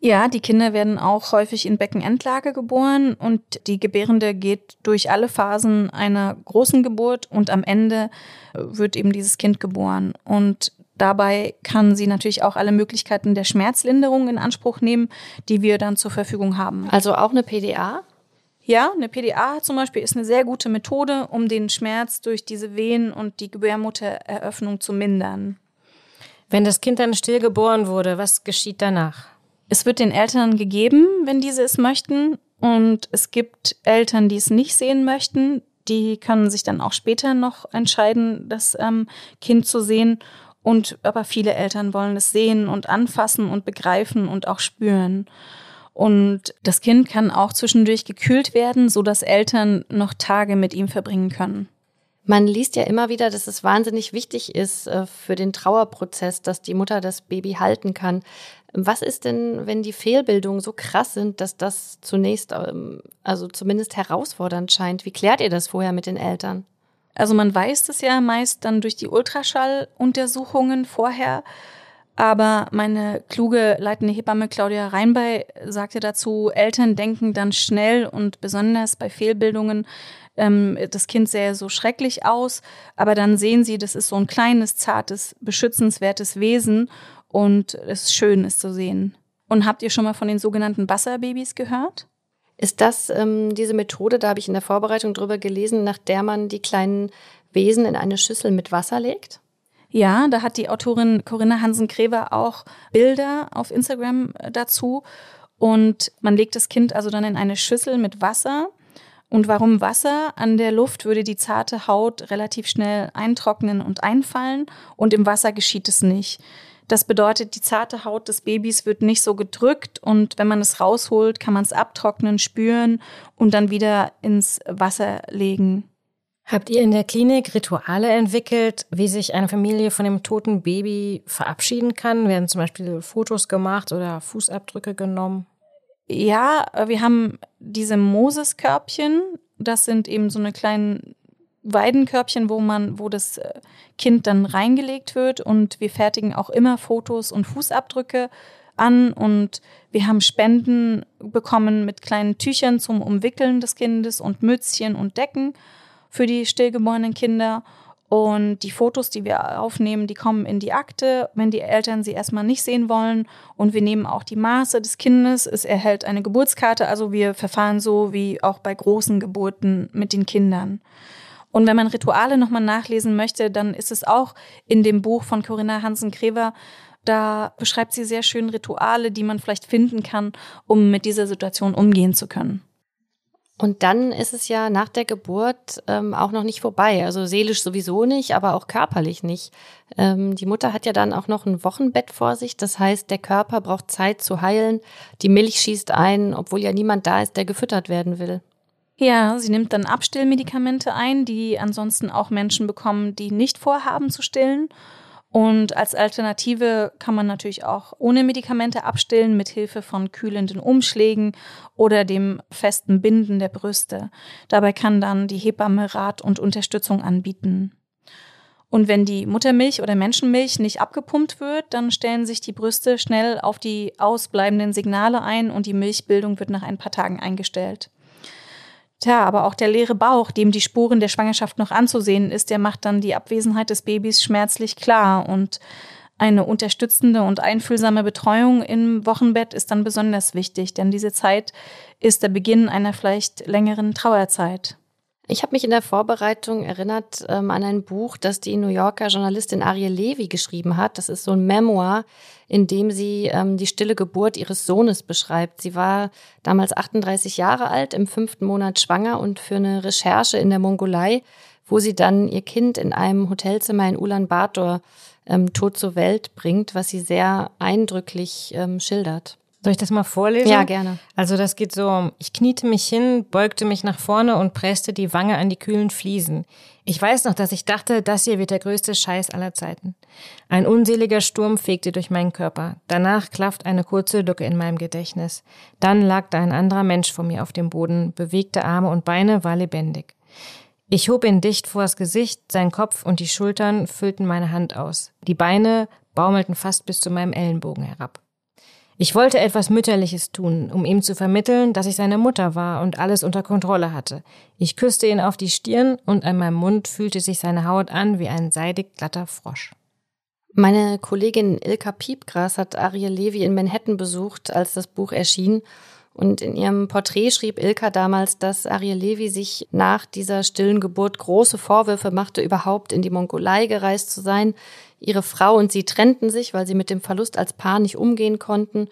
Ja, die Kinder werden auch häufig in Beckenendlage geboren und die Gebärende geht durch alle Phasen einer großen Geburt und am Ende wird eben dieses Kind geboren. Und Dabei kann sie natürlich auch alle Möglichkeiten der Schmerzlinderung in Anspruch nehmen, die wir dann zur Verfügung haben. Also auch eine PDA? Ja, eine PDA zum Beispiel ist eine sehr gute Methode, um den Schmerz durch diese Wehen und die Gebärmuttereröffnung zu mindern. Wenn das Kind dann stillgeboren wurde, was geschieht danach? Es wird den Eltern gegeben, wenn diese es möchten. Und es gibt Eltern, die es nicht sehen möchten. Die können sich dann auch später noch entscheiden, das ähm, Kind zu sehen. Und aber viele Eltern wollen es sehen und anfassen und begreifen und auch spüren. Und das Kind kann auch zwischendurch gekühlt werden, so dass Eltern noch Tage mit ihm verbringen können. Man liest ja immer wieder, dass es wahnsinnig wichtig ist äh, für den Trauerprozess, dass die Mutter das Baby halten kann. Was ist denn, wenn die Fehlbildungen so krass sind, dass das zunächst, ähm, also zumindest herausfordernd scheint? Wie klärt ihr das vorher mit den Eltern? Also man weiß das ja meist dann durch die Ultraschalluntersuchungen vorher. Aber meine kluge leitende Hebamme Claudia Reinbey sagte dazu, Eltern denken dann schnell und besonders bei Fehlbildungen, ähm, das Kind sähe so schrecklich aus. Aber dann sehen sie, das ist so ein kleines, zartes, beschützenswertes Wesen und es ist schön, es zu sehen. Und habt ihr schon mal von den sogenannten Wasserbabys gehört? Ist das ähm, diese Methode, da habe ich in der Vorbereitung drüber gelesen, nach der man die kleinen Wesen in eine Schüssel mit Wasser legt? Ja, da hat die Autorin Corinna Hansen-Krever auch Bilder auf Instagram äh, dazu. Und man legt das Kind also dann in eine Schüssel mit Wasser. Und warum Wasser? An der Luft würde die zarte Haut relativ schnell eintrocknen und einfallen. Und im Wasser geschieht es nicht. Das bedeutet, die zarte Haut des Babys wird nicht so gedrückt und wenn man es rausholt, kann man es abtrocknen, spüren und dann wieder ins Wasser legen. Habt ihr in der Klinik Rituale entwickelt, wie sich eine Familie von dem toten Baby verabschieden kann? Werden zum Beispiel Fotos gemacht oder Fußabdrücke genommen? Ja, wir haben diese Moses-Körbchen. Das sind eben so eine kleinen Weidenkörbchen, wo man, wo das äh, Kind dann reingelegt wird und wir fertigen auch immer Fotos und Fußabdrücke an und wir haben Spenden bekommen mit kleinen Tüchern zum Umwickeln des Kindes und Mützchen und Decken für die stillgeborenen Kinder. Und die Fotos, die wir aufnehmen, die kommen in die Akte, wenn die Eltern sie erstmal nicht sehen wollen. Und wir nehmen auch die Maße des Kindes. Es erhält eine Geburtskarte. Also wir verfahren so wie auch bei großen Geburten mit den Kindern. Und wenn man Rituale nochmal nachlesen möchte, dann ist es auch in dem Buch von Corinna Hansen-Krever, da beschreibt sie sehr schön Rituale, die man vielleicht finden kann, um mit dieser Situation umgehen zu können. Und dann ist es ja nach der Geburt ähm, auch noch nicht vorbei. Also seelisch sowieso nicht, aber auch körperlich nicht. Ähm, die Mutter hat ja dann auch noch ein Wochenbett vor sich. Das heißt, der Körper braucht Zeit zu heilen. Die Milch schießt ein, obwohl ja niemand da ist, der gefüttert werden will. Ja, sie nimmt dann Abstillmedikamente ein, die ansonsten auch Menschen bekommen, die nicht vorhaben zu stillen. Und als Alternative kann man natürlich auch ohne Medikamente abstillen mit Hilfe von kühlenden Umschlägen oder dem festen Binden der Brüste. Dabei kann dann die Hebamme Rat und Unterstützung anbieten. Und wenn die Muttermilch oder Menschenmilch nicht abgepumpt wird, dann stellen sich die Brüste schnell auf die ausbleibenden Signale ein und die Milchbildung wird nach ein paar Tagen eingestellt. Tja, aber auch der leere Bauch, dem die Spuren der Schwangerschaft noch anzusehen ist, der macht dann die Abwesenheit des Babys schmerzlich klar und eine unterstützende und einfühlsame Betreuung im Wochenbett ist dann besonders wichtig, denn diese Zeit ist der Beginn einer vielleicht längeren Trauerzeit. Ich habe mich in der Vorbereitung erinnert ähm, an ein Buch, das die New Yorker Journalistin Ariel Levy geschrieben hat. Das ist so ein Memoir, in dem sie ähm, die stille Geburt ihres Sohnes beschreibt. Sie war damals 38 Jahre alt, im fünften Monat schwanger und für eine Recherche in der Mongolei, wo sie dann ihr Kind in einem Hotelzimmer in Ulaanbaatar ähm, tot zur Welt bringt, was sie sehr eindrücklich ähm, schildert. Soll ich das mal vorlesen? Ja, gerne. Also das geht so, ich kniete mich hin, beugte mich nach vorne und presste die Wange an die kühlen Fliesen. Ich weiß noch, dass ich dachte, das hier wird der größte Scheiß aller Zeiten. Ein unseliger Sturm fegte durch meinen Körper. Danach klafft eine kurze Lücke in meinem Gedächtnis. Dann lag da ein anderer Mensch vor mir auf dem Boden, bewegte Arme und Beine, war lebendig. Ich hob ihn dicht vors Gesicht, sein Kopf und die Schultern füllten meine Hand aus. Die Beine baumelten fast bis zu meinem Ellenbogen herab. Ich wollte etwas Mütterliches tun, um ihm zu vermitteln, dass ich seine Mutter war und alles unter Kontrolle hatte. Ich küsste ihn auf die Stirn und an meinem Mund fühlte sich seine Haut an wie ein seidig glatter Frosch. Meine Kollegin Ilka Piepgras hat Ariel Levy in Manhattan besucht, als das Buch erschien. Und in ihrem Porträt schrieb Ilka damals, dass Ariel Levy sich nach dieser stillen Geburt große Vorwürfe machte, überhaupt in die Mongolei gereist zu sein, Ihre Frau und sie trennten sich, weil sie mit dem Verlust als Paar nicht umgehen konnten.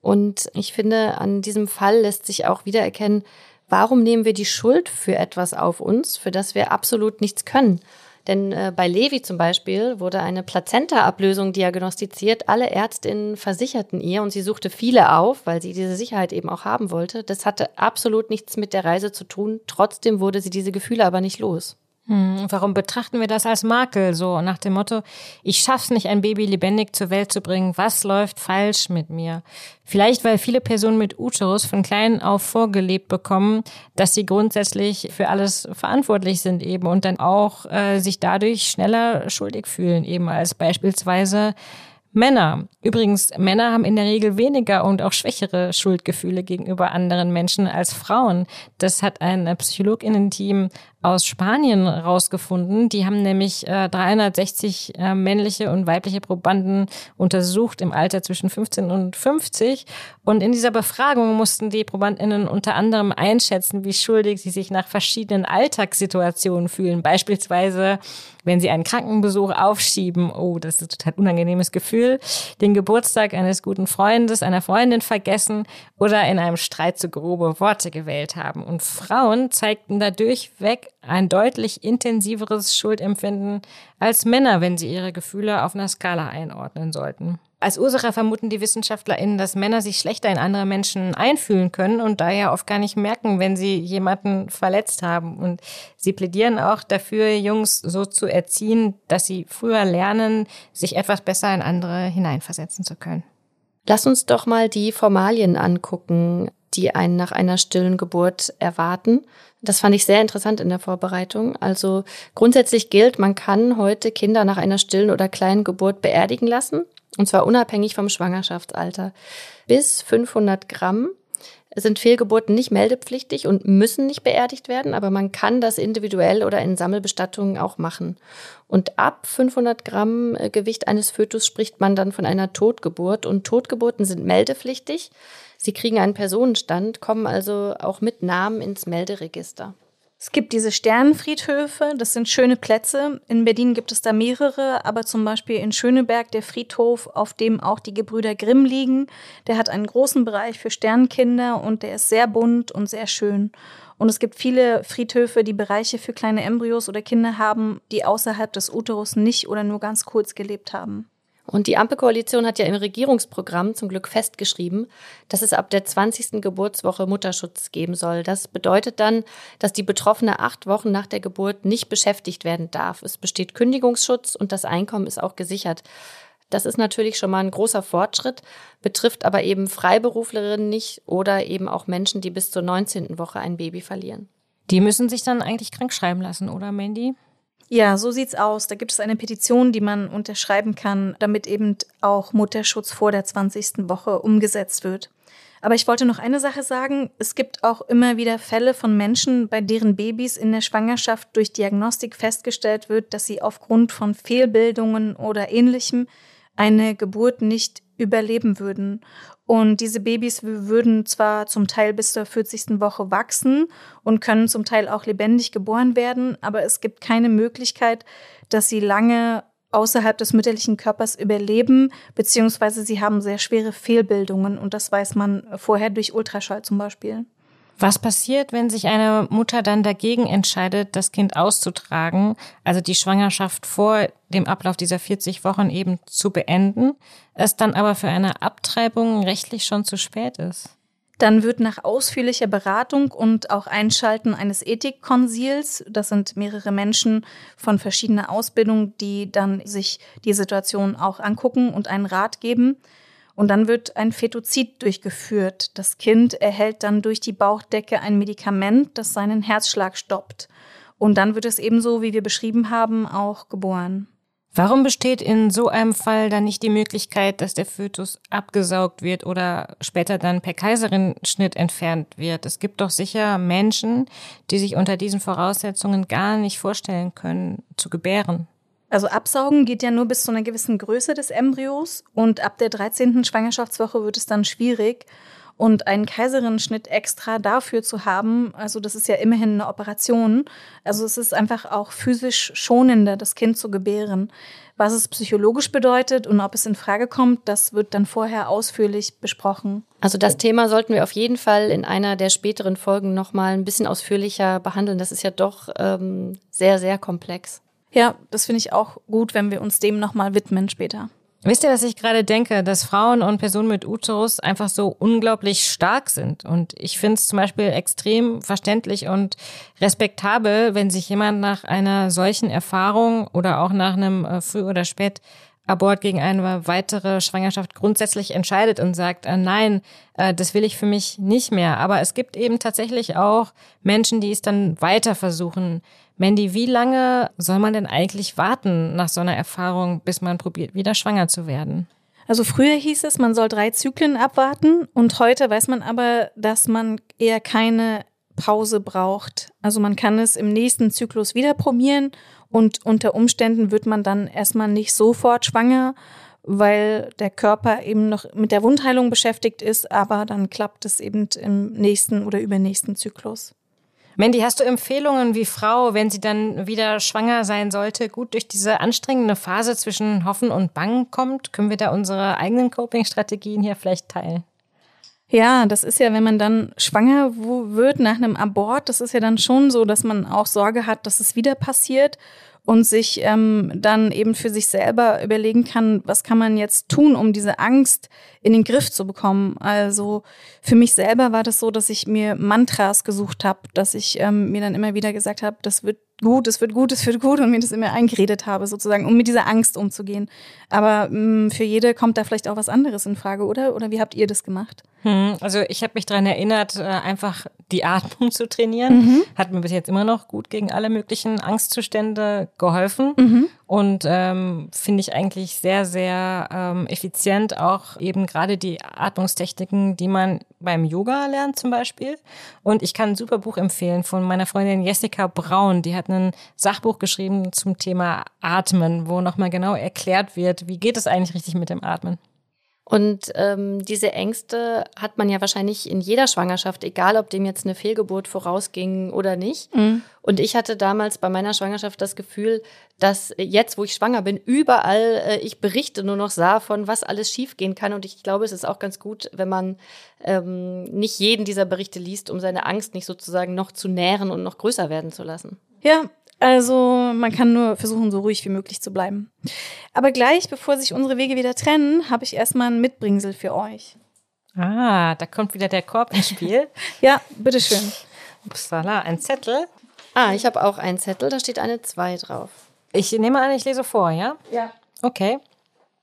Und ich finde, an diesem Fall lässt sich auch wiedererkennen, warum nehmen wir die Schuld für etwas auf uns, für das wir absolut nichts können. Denn äh, bei Levi zum Beispiel wurde eine Plazenta-Ablösung diagnostiziert. Alle Ärztinnen versicherten ihr und sie suchte viele auf, weil sie diese Sicherheit eben auch haben wollte. Das hatte absolut nichts mit der Reise zu tun. Trotzdem wurde sie diese Gefühle aber nicht los. Hm, warum betrachten wir das als Makel? So nach dem Motto, ich schaff's nicht, ein Baby lebendig zur Welt zu bringen. Was läuft falsch mit mir? Vielleicht, weil viele Personen mit Uterus von klein auf vorgelebt bekommen, dass sie grundsätzlich für alles verantwortlich sind eben und dann auch äh, sich dadurch schneller schuldig fühlen eben als beispielsweise Männer. Übrigens, Männer haben in der Regel weniger und auch schwächere Schuldgefühle gegenüber anderen Menschen als Frauen. Das hat ein Psychologinnen-Team aus Spanien rausgefunden. Die haben nämlich äh, 360 äh, männliche und weibliche Probanden untersucht im Alter zwischen 15 und 50. Und in dieser Befragung mussten die Probandinnen unter anderem einschätzen, wie schuldig sie sich nach verschiedenen Alltagssituationen fühlen. Beispielsweise, wenn sie einen Krankenbesuch aufschieben. Oh, das ist ein total unangenehmes Gefühl. Den Geburtstag eines guten Freundes, einer Freundin vergessen oder in einem Streit zu grobe Worte gewählt haben. Und Frauen zeigten da durchweg ein deutlich intensiveres Schuldempfinden als Männer, wenn sie ihre Gefühle auf einer Skala einordnen sollten. Als Ursache vermuten die WissenschaftlerInnen, dass Männer sich schlechter in andere Menschen einfühlen können und daher oft gar nicht merken, wenn sie jemanden verletzt haben. Und sie plädieren auch dafür, Jungs so zu erziehen, dass sie früher lernen, sich etwas besser in andere hineinversetzen zu können. Lass uns doch mal die Formalien angucken, die einen nach einer stillen Geburt erwarten. Das fand ich sehr interessant in der Vorbereitung. Also grundsätzlich gilt, man kann heute Kinder nach einer stillen oder kleinen Geburt beerdigen lassen. Und zwar unabhängig vom Schwangerschaftsalter. Bis 500 Gramm sind Fehlgeburten nicht meldepflichtig und müssen nicht beerdigt werden, aber man kann das individuell oder in Sammelbestattungen auch machen. Und ab 500 Gramm äh, Gewicht eines Fötus spricht man dann von einer Totgeburt und Totgeburten sind meldepflichtig. Sie kriegen einen Personenstand, kommen also auch mit Namen ins Melderegister. Es gibt diese Sternenfriedhöfe, das sind schöne Plätze. In Berlin gibt es da mehrere, aber zum Beispiel in Schöneberg der Friedhof, auf dem auch die Gebrüder Grimm liegen. Der hat einen großen Bereich für Sternenkinder und der ist sehr bunt und sehr schön. Und es gibt viele Friedhöfe, die Bereiche für kleine Embryos oder Kinder haben, die außerhalb des Uterus nicht oder nur ganz kurz gelebt haben. Und die Ampelkoalition hat ja im Regierungsprogramm zum Glück festgeschrieben, dass es ab der 20. Geburtswoche Mutterschutz geben soll. Das bedeutet dann, dass die Betroffene acht Wochen nach der Geburt nicht beschäftigt werden darf. Es besteht Kündigungsschutz und das Einkommen ist auch gesichert. Das ist natürlich schon mal ein großer Fortschritt, betrifft aber eben Freiberuflerinnen nicht oder eben auch Menschen, die bis zur 19. Woche ein Baby verlieren. Die müssen sich dann eigentlich krank schreiben lassen, oder Mandy? Ja, so sieht's aus. Da gibt es eine Petition, die man unterschreiben kann, damit eben auch Mutterschutz vor der 20. Woche umgesetzt wird. Aber ich wollte noch eine Sache sagen. Es gibt auch immer wieder Fälle von Menschen, bei deren Babys in der Schwangerschaft durch Diagnostik festgestellt wird, dass sie aufgrund von Fehlbildungen oder ähnlichem eine Geburt nicht überleben würden. Und diese Babys würden zwar zum Teil bis zur 40. Woche wachsen und können zum Teil auch lebendig geboren werden, aber es gibt keine Möglichkeit, dass sie lange außerhalb des mütterlichen Körpers überleben, beziehungsweise sie haben sehr schwere Fehlbildungen und das weiß man vorher durch Ultraschall zum Beispiel. Was passiert, wenn sich eine Mutter dann dagegen entscheidet, das Kind auszutragen, also die Schwangerschaft vor dem Ablauf dieser 40 Wochen eben zu beenden, es dann aber für eine Abtreibung rechtlich schon zu spät ist? Dann wird nach ausführlicher Beratung und auch Einschalten eines Ethikkonsils, das sind mehrere Menschen von verschiedener Ausbildung, die dann sich die Situation auch angucken und einen Rat geben, und dann wird ein Fetozid durchgeführt. Das Kind erhält dann durch die Bauchdecke ein Medikament, das seinen Herzschlag stoppt. Und dann wird es ebenso, wie wir beschrieben haben, auch geboren. Warum besteht in so einem Fall dann nicht die Möglichkeit, dass der Fötus abgesaugt wird oder später dann per Kaiserenschnitt entfernt wird? Es gibt doch sicher Menschen, die sich unter diesen Voraussetzungen gar nicht vorstellen können, zu gebären. Also absaugen geht ja nur bis zu einer gewissen Größe des Embryos und ab der 13. Schwangerschaftswoche wird es dann schwierig. Und einen Kaiserinnenschnitt extra dafür zu haben, also das ist ja immerhin eine Operation. Also es ist einfach auch physisch schonender, das Kind zu gebären. Was es psychologisch bedeutet und ob es in Frage kommt, das wird dann vorher ausführlich besprochen. Also das Thema sollten wir auf jeden Fall in einer der späteren Folgen nochmal ein bisschen ausführlicher behandeln. Das ist ja doch ähm, sehr, sehr komplex. Ja, das finde ich auch gut, wenn wir uns dem nochmal widmen später. Wisst ihr, was ich gerade denke? Dass Frauen und Personen mit Uterus einfach so unglaublich stark sind. Und ich finde es zum Beispiel extrem verständlich und respektabel, wenn sich jemand nach einer solchen Erfahrung oder auch nach einem äh, Früh- oder Spätabort gegen eine weitere Schwangerschaft grundsätzlich entscheidet und sagt, äh, nein, äh, das will ich für mich nicht mehr. Aber es gibt eben tatsächlich auch Menschen, die es dann weiter versuchen, Mandy, wie lange soll man denn eigentlich warten nach so einer Erfahrung, bis man probiert, wieder schwanger zu werden? Also früher hieß es, man soll drei Zyklen abwarten und heute weiß man aber, dass man eher keine Pause braucht. Also man kann es im nächsten Zyklus wieder probieren und unter Umständen wird man dann erstmal nicht sofort schwanger, weil der Körper eben noch mit der Wundheilung beschäftigt ist, aber dann klappt es eben im nächsten oder übernächsten Zyklus. Mandy, hast du Empfehlungen wie Frau, wenn sie dann wieder schwanger sein sollte, gut durch diese anstrengende Phase zwischen Hoffen und Bangen kommt? Können wir da unsere eigenen Coping-Strategien hier vielleicht teilen? Ja, das ist ja, wenn man dann schwanger wird nach einem Abort, das ist ja dann schon so, dass man auch Sorge hat, dass es wieder passiert und sich ähm, dann eben für sich selber überlegen kann, was kann man jetzt tun, um diese Angst in den Griff zu bekommen. Also für mich selber war das so, dass ich mir Mantras gesucht habe, dass ich ähm, mir dann immer wieder gesagt habe, das wird gut, es wird gut, es wird gut und mir das immer eingeredet habe, sozusagen, um mit dieser Angst umzugehen. Aber mh, mm, für jede kommt da vielleicht auch was anderes in Frage, oder? Oder wie habt ihr das gemacht? Hm, also ich habe mich daran erinnert, äh, einfach die Atmung (laughs) zu trainieren. Mhm. Hat mir bis jetzt immer noch gut gegen alle möglichen Angstzustände geholfen. Mhm. Und ähm, finde ich eigentlich sehr, sehr ähm, effizient auch eben gerade die Atmungstechniken, die man beim Yoga lernt zum Beispiel. Und ich kann ein super Buch empfehlen von meiner Freundin Jessica Braun. Die hat ein Sachbuch geschrieben zum Thema Atmen, wo nochmal genau erklärt wird, wie geht es eigentlich richtig mit dem Atmen. Und ähm, diese Ängste hat man ja wahrscheinlich in jeder Schwangerschaft, egal ob dem jetzt eine Fehlgeburt vorausging oder nicht. Mhm. Und ich hatte damals bei meiner Schwangerschaft das Gefühl, dass jetzt, wo ich schwanger bin, überall äh, ich Berichte nur noch sah von, was alles schiefgehen kann. Und ich glaube, es ist auch ganz gut, wenn man ähm, nicht jeden dieser Berichte liest, um seine Angst nicht sozusagen noch zu nähren und noch größer werden zu lassen. Ja, also man kann nur versuchen, so ruhig wie möglich zu bleiben. Aber gleich, bevor sich unsere Wege wieder trennen, habe ich erstmal ein Mitbringsel für euch. Ah, da kommt wieder der Korb ins Spiel. (laughs) ja, bitteschön. Upsala, ein Zettel. Ah, ich habe auch einen Zettel, da steht eine 2 drauf. Ich nehme an, ich lese vor, ja? Ja. Okay.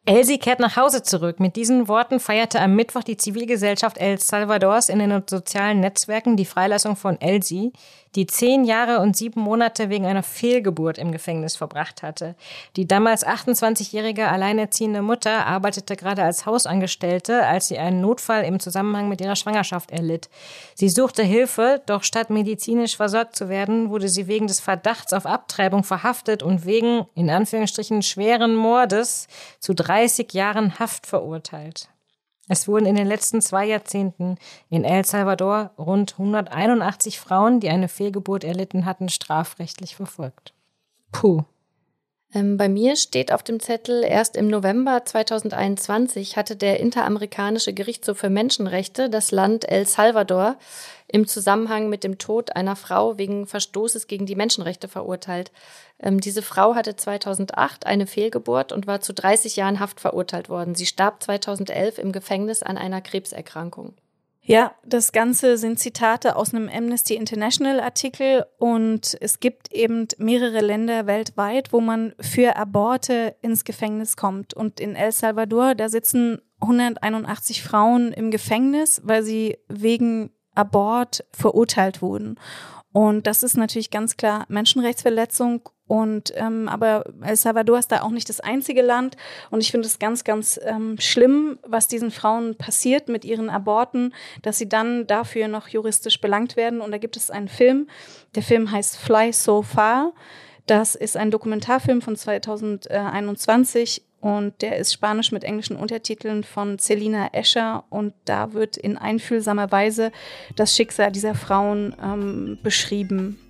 Elsie kehrt nach Hause zurück. Mit diesen Worten feierte am Mittwoch die Zivilgesellschaft El Salvadors in den sozialen Netzwerken die Freilassung von Elsie, die zehn Jahre und sieben Monate wegen einer Fehlgeburt im Gefängnis verbracht hatte. Die damals 28-jährige alleinerziehende Mutter arbeitete gerade als Hausangestellte, als sie einen Notfall im Zusammenhang mit ihrer Schwangerschaft erlitt. Sie suchte Hilfe, doch statt medizinisch versorgt zu werden, wurde sie wegen des Verdachts auf Abtreibung verhaftet und wegen, in Anführungsstrichen, schweren Mordes zu 30 Jahren Haft verurteilt. Es wurden in den letzten zwei Jahrzehnten in El Salvador rund 181 Frauen, die eine Fehlgeburt erlitten hatten, strafrechtlich verfolgt. Puh. Ähm, bei mir steht auf dem Zettel, erst im November 2021 hatte der Interamerikanische Gerichtshof für Menschenrechte das Land El Salvador im Zusammenhang mit dem Tod einer Frau wegen Verstoßes gegen die Menschenrechte verurteilt. Ähm, diese Frau hatte 2008 eine Fehlgeburt und war zu 30 Jahren Haft verurteilt worden. Sie starb 2011 im Gefängnis an einer Krebserkrankung. Ja, das Ganze sind Zitate aus einem Amnesty International Artikel und es gibt eben mehrere Länder weltweit, wo man für Aborte ins Gefängnis kommt. Und in El Salvador, da sitzen 181 Frauen im Gefängnis, weil sie wegen Abort verurteilt wurden. Und das ist natürlich ganz klar Menschenrechtsverletzung. Und ähm, aber El Salvador ist da auch nicht das einzige Land. Und ich finde es ganz, ganz ähm, schlimm, was diesen Frauen passiert mit ihren Aborten, dass sie dann dafür noch juristisch belangt werden. Und da gibt es einen Film. Der Film heißt Fly So Far. Das ist ein Dokumentarfilm von 2021 und der ist spanisch mit englischen Untertiteln von Celina Escher und da wird in einfühlsamer Weise das Schicksal dieser Frauen ähm, beschrieben.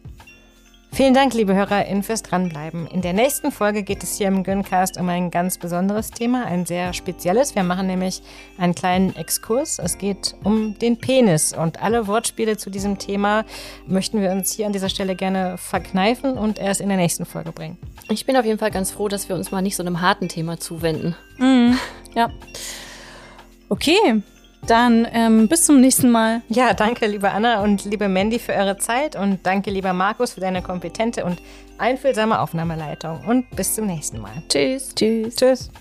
Vielen Dank, liebe HörerInnen, fürs Dranbleiben. In der nächsten Folge geht es hier im Göncast um ein ganz besonderes Thema, ein sehr spezielles. Wir machen nämlich einen kleinen Exkurs. Es geht um den Penis und alle Wortspiele zu diesem Thema möchten wir uns hier an dieser Stelle gerne verkneifen und erst in der nächsten Folge bringen. Ich bin auf jeden Fall ganz froh, dass wir uns mal nicht so einem harten Thema zuwenden. Mhm. Ja. Okay, dann ähm, bis zum nächsten Mal. Ja, danke, liebe Anna und liebe Mandy für eure Zeit und danke, lieber Markus, für deine kompetente und einfühlsame Aufnahmeleitung. Und bis zum nächsten Mal. Tschüss. Tschüss. Tschüss.